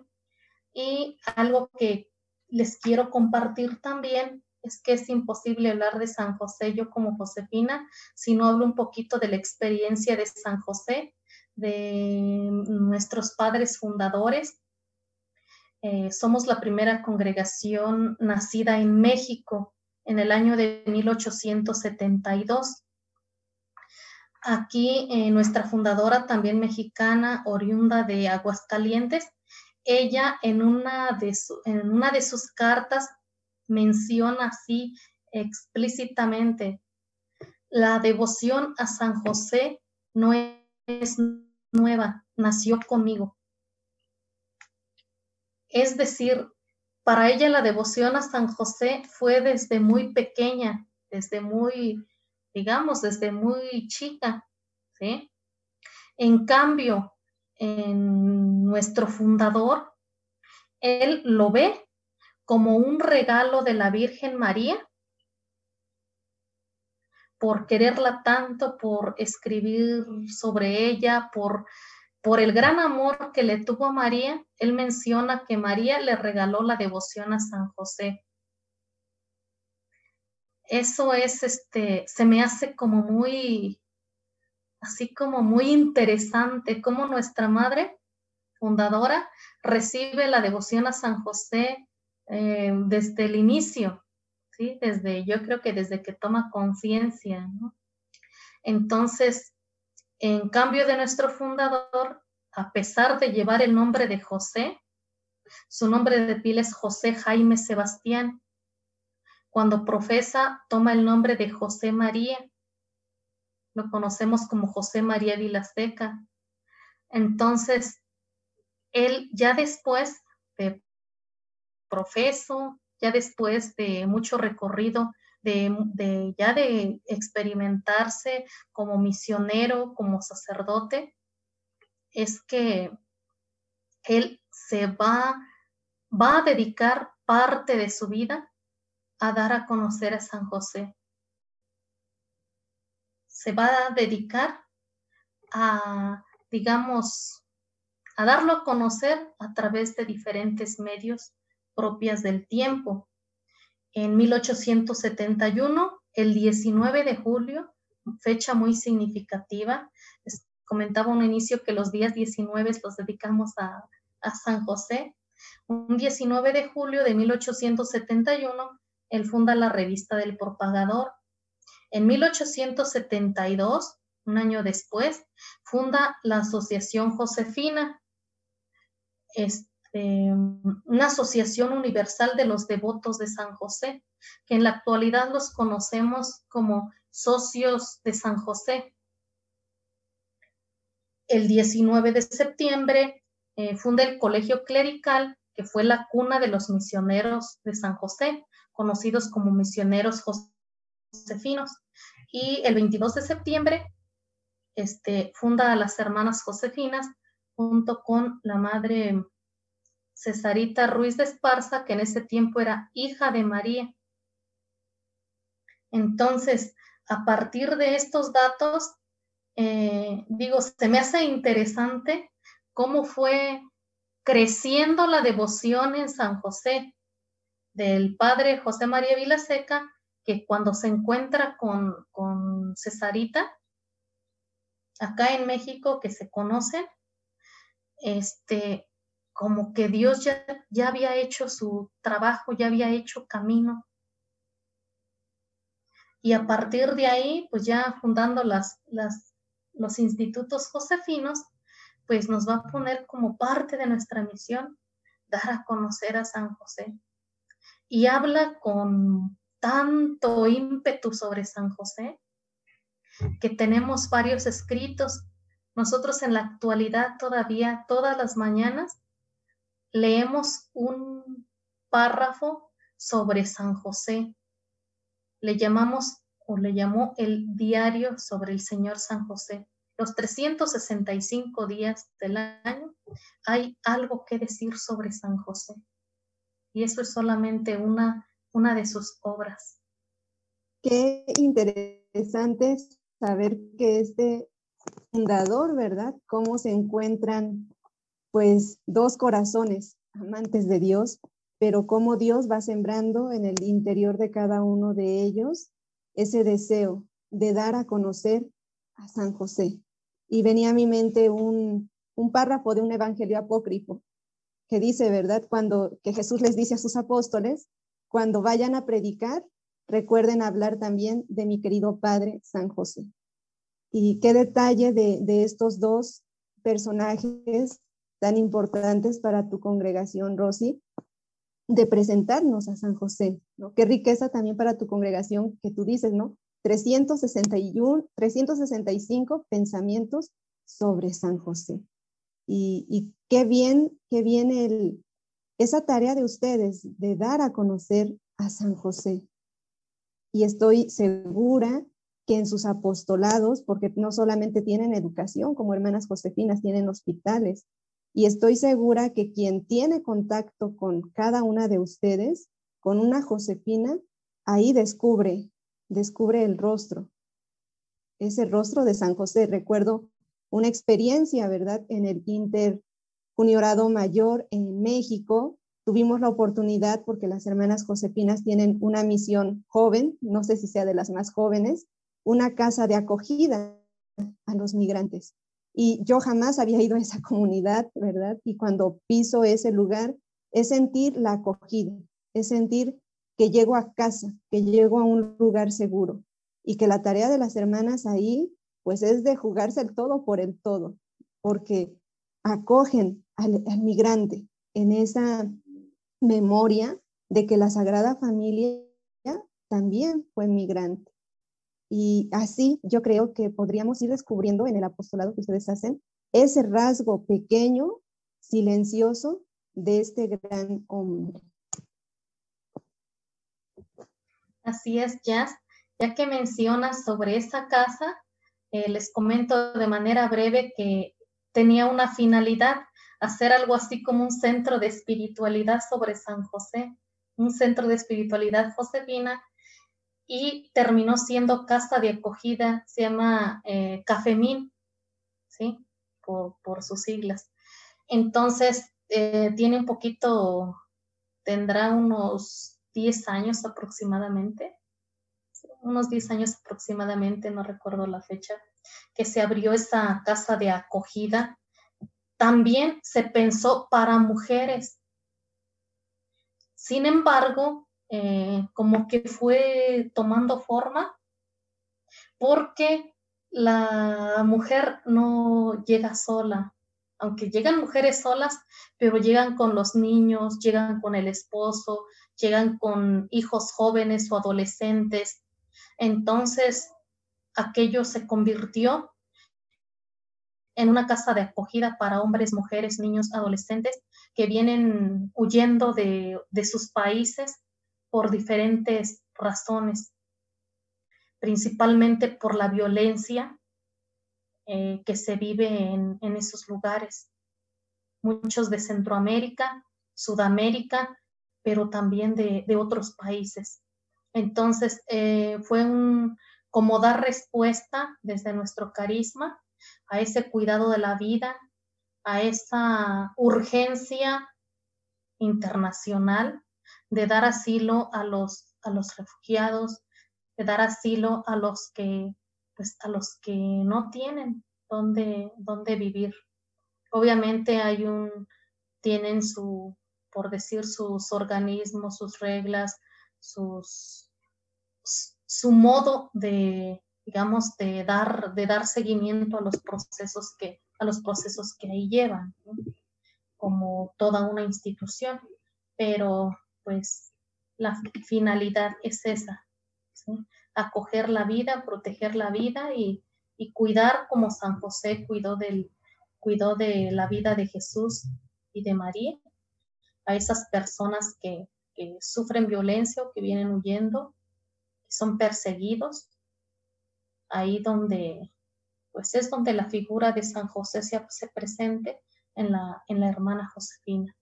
Y algo que les quiero compartir también es que es imposible hablar de San José yo como Josefina si no hablo un poquito de la experiencia de San José, de nuestros padres fundadores. Eh, somos la primera congregación nacida en México en el año de 1872. Aquí eh, nuestra fundadora, también mexicana, oriunda de Aguascalientes, ella en una de, en una de sus cartas menciona así explícitamente, la devoción a San José no es nueva, nació conmigo. Es decir, para ella la devoción a San José fue desde muy pequeña, desde muy, digamos, desde muy chica, ¿sí? En cambio, en nuestro fundador, él lo ve como un regalo de la Virgen María por quererla tanto, por escribir sobre ella, por por el gran amor que le tuvo a María, él menciona que María le regaló la devoción a San José. Eso es, este, se me hace como muy, así como muy interesante, como nuestra madre fundadora recibe la devoción a San José eh, desde el inicio, ¿sí? Desde, yo creo que desde que toma conciencia, Entonces, en cambio de nuestro fundador, a pesar de llevar el nombre de José, su nombre de pila es José Jaime Sebastián. Cuando profesa, toma el nombre de José María. Lo conocemos como José María Vilaseca. Entonces, él ya después de profeso, ya después de mucho recorrido de, ya de experimentarse como misionero, como sacerdote, es que él se va, va a dedicar parte de su vida a dar a conocer a San José. Se va a dedicar a, digamos, a darlo a conocer a través de diferentes medios propias del tiempo en 1871, el 19 de julio, fecha muy significativa. Comentaba un inicio que los días 19 los dedicamos a, a San José. Un 19 de julio de 1871, él funda la revista del propagador. En 1872, un año después, funda la Asociación Josefina. Este, este, una asociación universal de los devotos de San José, que en la actualidad los conocemos como socios de San José. El 19 de septiembre eh, funda el Colegio Clerical, que fue la cuna de los misioneros de San José, conocidos como misioneros josefinos. Y el 22 de septiembre este, funda a las hermanas josefinas junto con la madre Cesarita Ruiz de Esparza, que en ese tiempo era hija de María. Entonces, a partir de estos datos, eh, digo, se me hace interesante cómo fue creciendo la devoción en San José del padre José María Vilaseca, que cuando se encuentra con, con Cesarita, acá en México, que se conocen, este, como que Dios ya, ya había hecho su trabajo, ya había hecho camino. Y a partir de ahí, pues ya fundando las, las, los institutos josefinos, pues nos va a poner como parte de nuestra misión dar a conocer a San José. Y habla con tanto ímpetu sobre San José que tenemos varios escritos. Nosotros en la actualidad todavía, todas las mañanas, leemos un párrafo sobre San José. Le llamamos o le llamó el diario sobre el Señor San José. Los 365 días del año hay algo que decir sobre San José. Y eso es solamente una, una de sus obras. Qué interesante saber que este fundador, ¿verdad? Cómo se encuentran pues dos corazones amantes de Dios, pero cómo Dios va sembrando en el interior de cada uno de ellos ese deseo de dar a conocer a San José. Y venía a mi mente un, un párrafo de un evangelio apócrifo que dice, ¿verdad? Cuando que Jesús les dice a sus apóstoles, cuando vayan a predicar, recuerden hablar también de mi querido Padre San José. Y qué detalle de, estos dos personajes tan importantes para tu congregación, Rosy, de presentarnos a San José, ¿no? Qué riqueza también para tu congregación que tú dices, ¿no? 361, 365 pensamientos sobre San José. Y, y qué bien, qué bien el, esa tarea de ustedes de dar a conocer a San José y estoy segura que en sus apostolados, porque no solamente tienen educación como hermanas Josefinas, tienen hospitales, y estoy segura que quien tiene contacto con cada una de ustedes, con una Josefina, ahí descubre, descubre el rostro, ese rostro de San José. Recuerdo una experiencia, ¿verdad? En el Inter Juniorado Mayor en México, tuvimos la oportunidad, porque las hermanas Josefinas tienen una misión joven, no sé si sea de las más jóvenes, una casa de acogida a los migrantes. Y yo jamás había ido a esa [laughs] comunidad, ¿verdad? Y cuando piso ese lugar, es sentir la acogida, es sentir que llego a casa, que llego a un lugar seguro y que la tarea de las hermanas ahí, pues es de jugarse el todo por el todo, porque acogen al, al migrante en esa memoria de que la Sagrada Familia también fue migrante. Y así yo creo que podríamos ir descubriendo en el apostolado que ustedes hacen ese rasgo pequeño, silencioso de este gran hombre. Así es, Jazz. Ya que mencionas sobre esa casa, eh, les comento de manera breve que tenía una finalidad hacer algo así como un centro de espiritualidad sobre San José, un centro de espiritualidad josefina, y terminó siendo casa de acogida, se llama eh, Cafemín, ¿sí? Por, sus siglas. Entonces, eh, tiene un poquito, tendrá unos 10 años aproximadamente, unos 10 años aproximadamente, no recuerdo la fecha, que se abrió esa casa de acogida también se pensó para mujeres. Sin embargo, eh, como que fue tomando forma porque la mujer no llega sola, aunque llegan mujeres solas, pero llegan con los niños, llegan con el esposo, llegan con hijos jóvenes o adolescentes. Entonces, aquello se convirtió en una casa de acogida para hombres, mujeres, niños, adolescentes que vienen huyendo de, sus países por diferentes razones, principalmente por la violencia eh, que se vive en, esos lugares. Muchos de Centroamérica, Sudamérica, pero también de, otros países. Entonces, eh, fue un, como dar respuesta desde nuestro carisma a ese cuidado de la vida, a esa urgencia internacional de dar asilo a los, a los refugiados, dar asilo a los que, pues, a los que no tienen dónde, dónde vivir. Obviamente hay un, tienen su, por decir, sus organismos, sus reglas, sus, su modo de, digamos, de dar, de dar seguimiento a los procesos que, a los procesos que ahí llevan, como toda una institución. Pero, pues, la finalidad es esa, acoger la vida, proteger la vida y, y, cuidar como San José cuidó, del, cuidó de la vida de Jesús y de María, a esas personas que, que sufren violencia o que vienen huyendo, que son perseguidos, ahí donde, pues es donde la figura de San José se, se presente en la, en la hermana Josefina.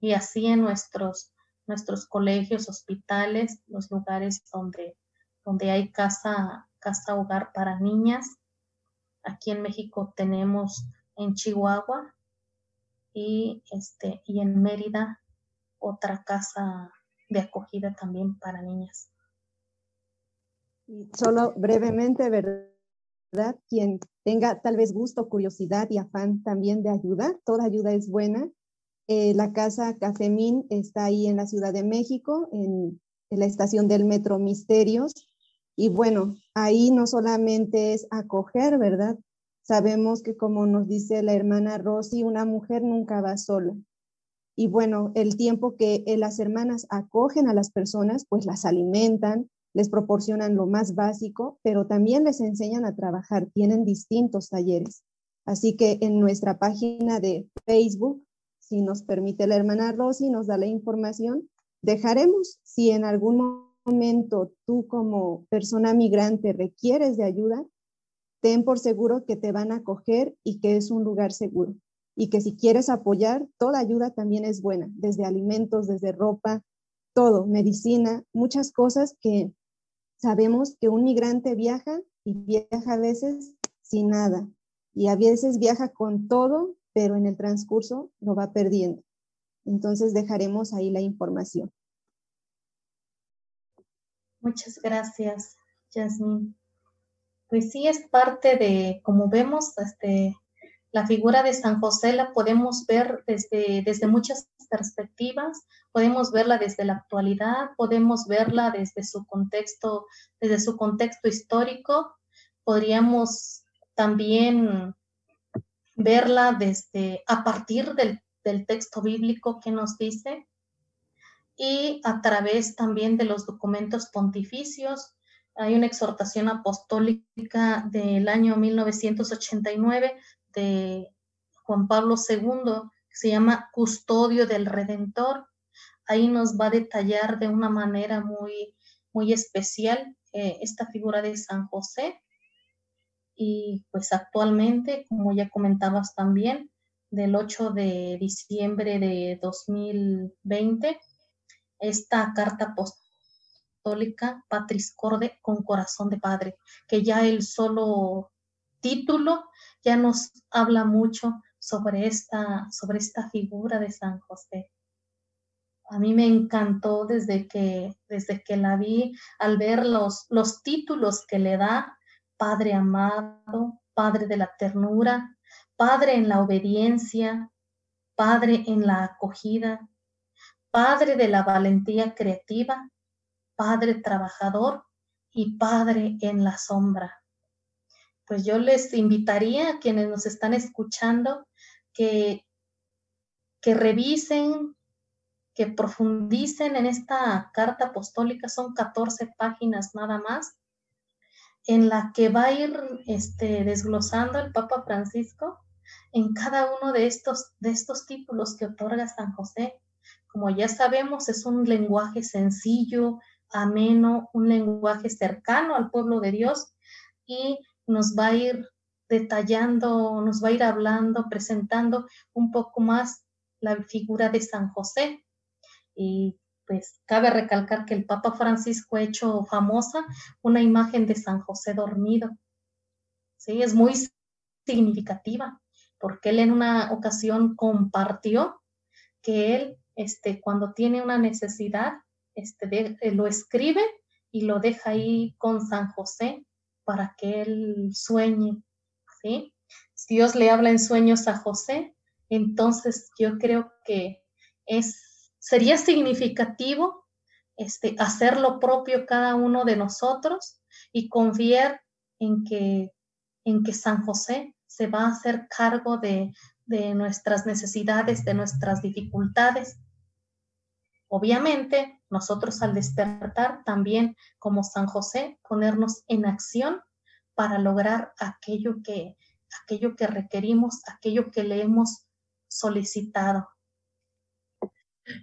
Y así en nuestros, nuestros colegios, hospitales, los lugares donde, donde hay casa, casa hogar para niñas. Aquí en México tenemos en Chihuahua y, este, y en Mérida otra casa de acogida también para niñas. Solo brevemente, ¿verdad? Quien tenga tal vez gusto, curiosidad y afán también de ayudar, toda ayuda es buena. Eh, la casa Cafemín está ahí en la Ciudad de México, en, en la estación del Metro Misterios. Y bueno, ahí no solamente es acoger, ¿verdad? Sabemos que como nos dice la hermana Rosy, una mujer nunca va sola. Y bueno, el tiempo que eh, las hermanas acogen a las personas, pues las alimentan, les proporcionan lo más básico, pero también les enseñan a trabajar. Tienen distintos talleres. Así que en nuestra página de Facebook, si nos permite la hermana Rosy, nos da la información, dejaremos, si en algún momento tú como persona migrante requieres de ayuda, ten por seguro que te van a acoger y que es un lugar seguro. Y que si quieres apoyar, toda ayuda también es buena, desde alimentos, desde ropa, todo, medicina, muchas cosas que sabemos que un migrante viaja y viaja a veces sin nada. Y a veces viaja con todo, pero en el transcurso lo va perdiendo. Entonces dejaremos ahí la información. Muchas gracias, Jasmine pues sí es parte de, como vemos, este, la figura de San José la podemos ver desde, desde muchas perspectivas, podemos verla desde la actualidad, podemos verla desde su contexto, desde su contexto histórico, podríamos también verla desde a partir del, del texto bíblico que nos dice y a través también de los documentos pontificios, hay una exhortación apostólica del año 1989 de Juan Pablo II que se llama Custodio del Redentor. Ahí nos va a detallar de una manera muy, muy especial eh, esta figura de San José. Y pues actualmente, como ya comentabas también, del 8 de diciembre de 2020, esta carta apostólica Patris Corde con corazón de padre, que ya el solo título ya nos habla mucho sobre esta, sobre esta figura de San José. A mí me encantó desde que, desde que la vi, al ver los, los títulos que le da, Padre amado, Padre de la ternura, Padre en la obediencia, Padre en la acogida, Padre de la valentía creativa, Padre trabajador y Padre en la sombra. Pues yo les invitaría a quienes nos están escuchando que, que revisen, que profundicen en esta carta apostólica, son 14 páginas nada más, en la que va a ir este, desglosando el Papa Francisco en cada uno de estos, de estos títulos que otorga San José. Como ya sabemos, es un lenguaje sencillo, ameno, un lenguaje cercano al pueblo de Dios y nos va a ir detallando, nos va a ir hablando, presentando un poco más la figura de San José. Y pues cabe recalcar que el Papa Francisco ha hecho famosa una imagen de San José dormido. Sí, es muy significativa porque él en una ocasión compartió que él, este, cuando tiene una necesidad, este, eh, lo escribe y lo deja ahí con San José para que él sueñe, ¿sí? Si Dios le habla en sueños a José, entonces yo creo que es, sería significativo este, hacer lo propio cada uno de nosotros y confiar en que, en que San José se va a hacer cargo de, de nuestras necesidades, de nuestras dificultades. Obviamente, nosotros al despertar también como San José, ponernos en acción para lograr aquello que, aquello que requerimos, aquello que le hemos solicitado.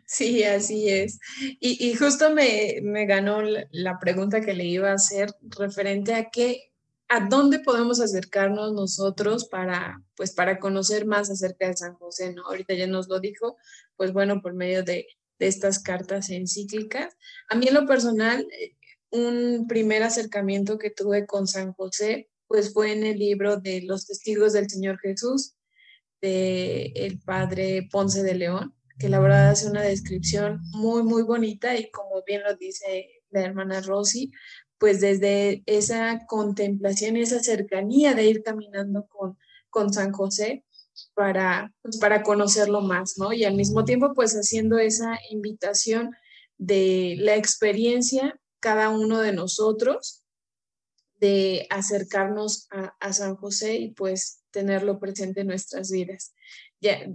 Sí, así es. Y, justo me, ganó la, pregunta que le iba a hacer referente a qué, a dónde podemos acercarnos nosotros para, pues, para conocer más acerca de San José, ¿no? Ahorita ya nos lo dijo, pues bueno, por medio de, de estas cartas encíclicas. A mí en lo personal, eh, un primer acercamiento que tuve con San José, pues fue en el libro de los testigos del Señor Jesús, de el padre Ponce de León, que la verdad hace una descripción muy, muy bonita y como bien lo dice la hermana Rosy, pues desde esa contemplación, esa cercanía de ir caminando con, con San José, para, pues, para conocerlo más, ¿no? Y al mismo tiempo, pues haciendo esa invitación de la experiencia, cada uno de nosotros, de acercarnos a, San José y pues tenerlo presente en nuestras vidas.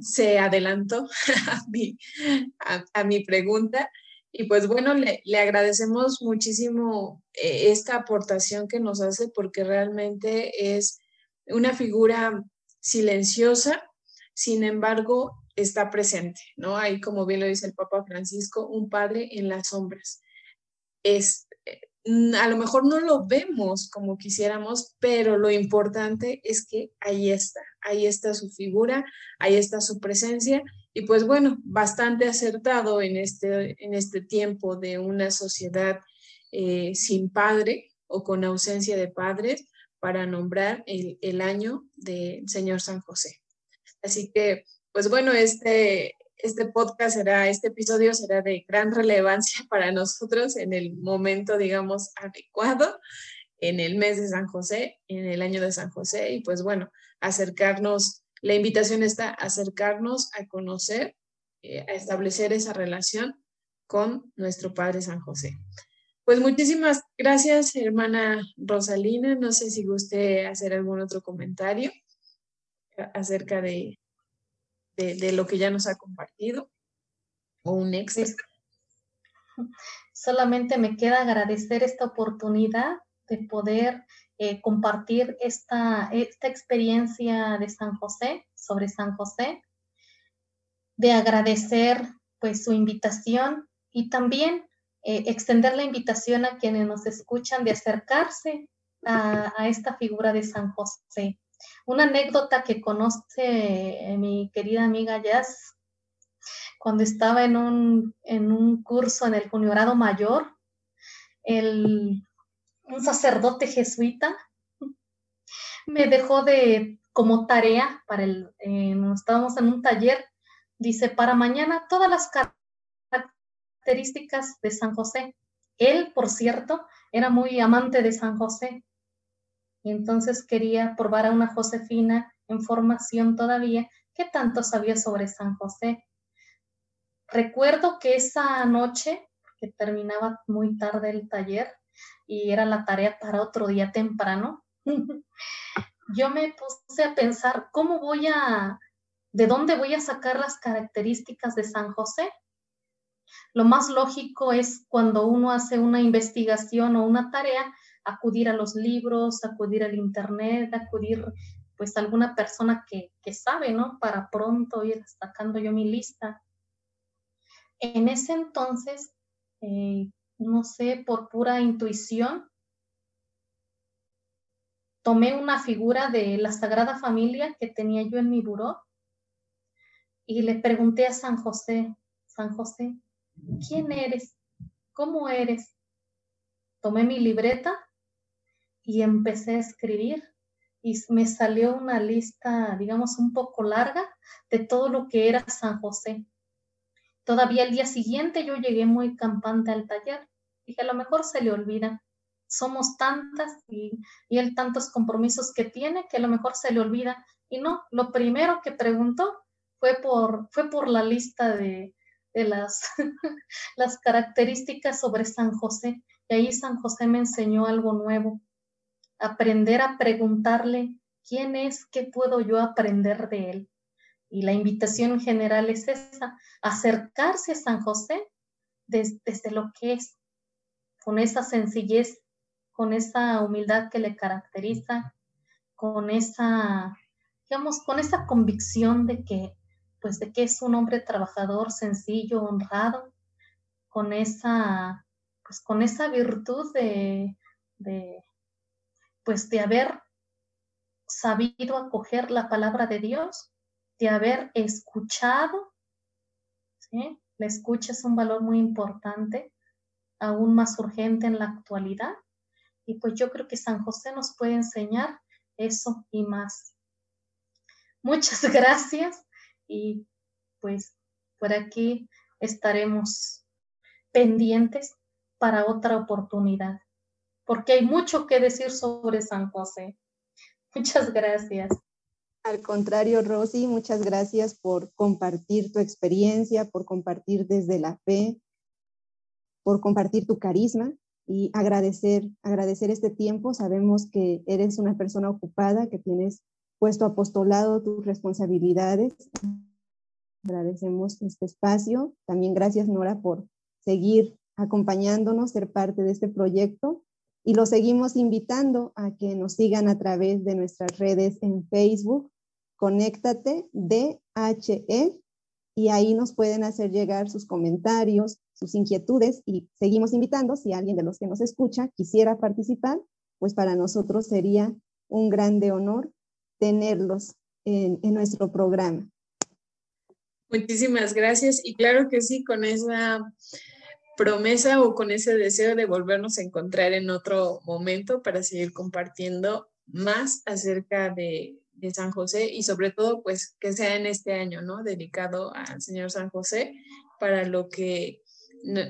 Se adelantó [laughs] a mi, pregunta y pues bueno, le, le agradecemos muchísimo eh, esta aportación que nos hace porque realmente es una figura silenciosa, sin embargo, está presente, ¿no? Hay, como bien lo dice el Papa Francisco, un padre en las sombras. Es, a lo mejor no lo vemos como quisiéramos, pero lo importante es que ahí está, ahí está su figura, ahí está su presencia y pues bueno, bastante acertado en este, en este tiempo de una sociedad eh, sin padre o con ausencia de padres, para nombrar el, año del Señor San José. Así que, pues bueno, este, este podcast será, este episodio será de gran relevancia [laughs] para nosotros en el momento, digamos, adecuado, en el mes de San José, en el año de San José, y pues bueno, acercarnos, la invitación está acercarnos a conocer, eh, a establecer esa relación con nuestro Padre San José. Pues muchísimas gracias, hermana Rosalina. No sé si guste hacer algún otro comentario acerca de, de, lo que ya nos ha compartido o un extra. Solamente me queda agradecer esta oportunidad de poder eh, compartir esta, esta experiencia de San José, sobre San José, de agradecer pues su invitación y también eh, extender la invitación a quienes nos escuchan de acercarse a, esta figura de San José. Una anécdota que conoce eh, mi querida amiga Jazz, cuando estaba en un, en un curso en el Juniorado Mayor, un sacerdote jesuita me dejó de como tarea para el, estábamos en un taller, dice, para mañana todas las características de San José. Él, por cierto, era muy amante de San José y entonces quería probar a una Josefina en formación todavía que tanto sabía sobre San José. Recuerdo que esa noche, que terminaba muy tarde el taller y era la tarea para otro día temprano, [laughs] yo me puse a pensar cómo voy a, de dónde voy a sacar las características de San José lo más lógico es cuando uno hace una investigación o una tarea, acudir a los libros, acudir al internet, acudir pues a alguna persona que, sabe, ¿no? Para pronto ir sacando yo mi lista. En ese entonces, eh, no sé, por pura intuición, tomé una figura de la Sagrada Familia que tenía yo en mi buró y le pregunté a San José, San José, ¿Quién eres? ¿Cómo eres? Tomé mi libreta y empecé a escribir y me salió una lista, digamos, un poco larga de todo lo que era San José. Todavía el día siguiente yo llegué muy campante al taller Dije, a lo mejor se le olvida. Somos tantas y, y él tantos compromisos que tiene que a lo mejor se le olvida. Y no, lo primero que preguntó fue por, fue por la lista de, de las, [laughs] las características sobre San José. Y ahí San José me enseñó algo nuevo, aprender a preguntarle quién es, qué puedo yo aprender de él. Y la invitación general es esa, acercarse a San José desde, desde lo que es, con esa sencillez, con esa humildad que le caracteriza, con esa, digamos, con esa convicción de que pues de que es un hombre trabajador, sencillo, honrado, con esa, pues con esa virtud de, de pues de haber sabido acoger la palabra de Dios, de haber escuchado, ¿sí? La escucha es un valor muy importante, aún más urgente en la actualidad. Y pues yo creo que San José nos puede enseñar eso y más. Muchas [laughs] gracias y pues por aquí estaremos pendientes para otra oportunidad, porque hay mucho que decir sobre San José. Muchas gracias. Al contrario, Rosy, muchas gracias por compartir tu experiencia, por compartir desde la fe, por compartir tu carisma y agradecer, agradecer este tiempo. Sabemos que eres una persona ocupada, que tienes puesto apostolado tus responsabilidades. Agradecemos este espacio. También gracias, Nora, por seguir acompañándonos, ser parte de este proyecto. Y los seguimos invitando a que nos sigan a través de nuestras redes en Facebook, Conéctate DHE, y ahí nos pueden hacer llegar sus comentarios, sus inquietudes y seguimos invitando, si alguien de los que nos escucha quisiera participar, pues para nosotros sería un grande honor tenerlos en, nuestro programa. Muchísimas gracias y claro que sí, con esa promesa o con ese deseo de volvernos a encontrar en otro momento para seguir compartiendo más acerca de, San José y sobre todo pues que sea en este año, ¿no? Dedicado al Señor San José para lo que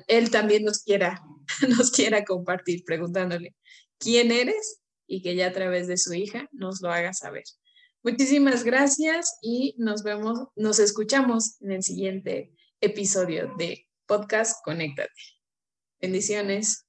él también nos quiera, [laughs] nos quiera compartir preguntándole quién eres y que ya a través de su hija nos lo haga saber. Muchísimas gracias y nos vemos, nos escuchamos en el siguiente episodio de Podcast Conéctate. Bendiciones.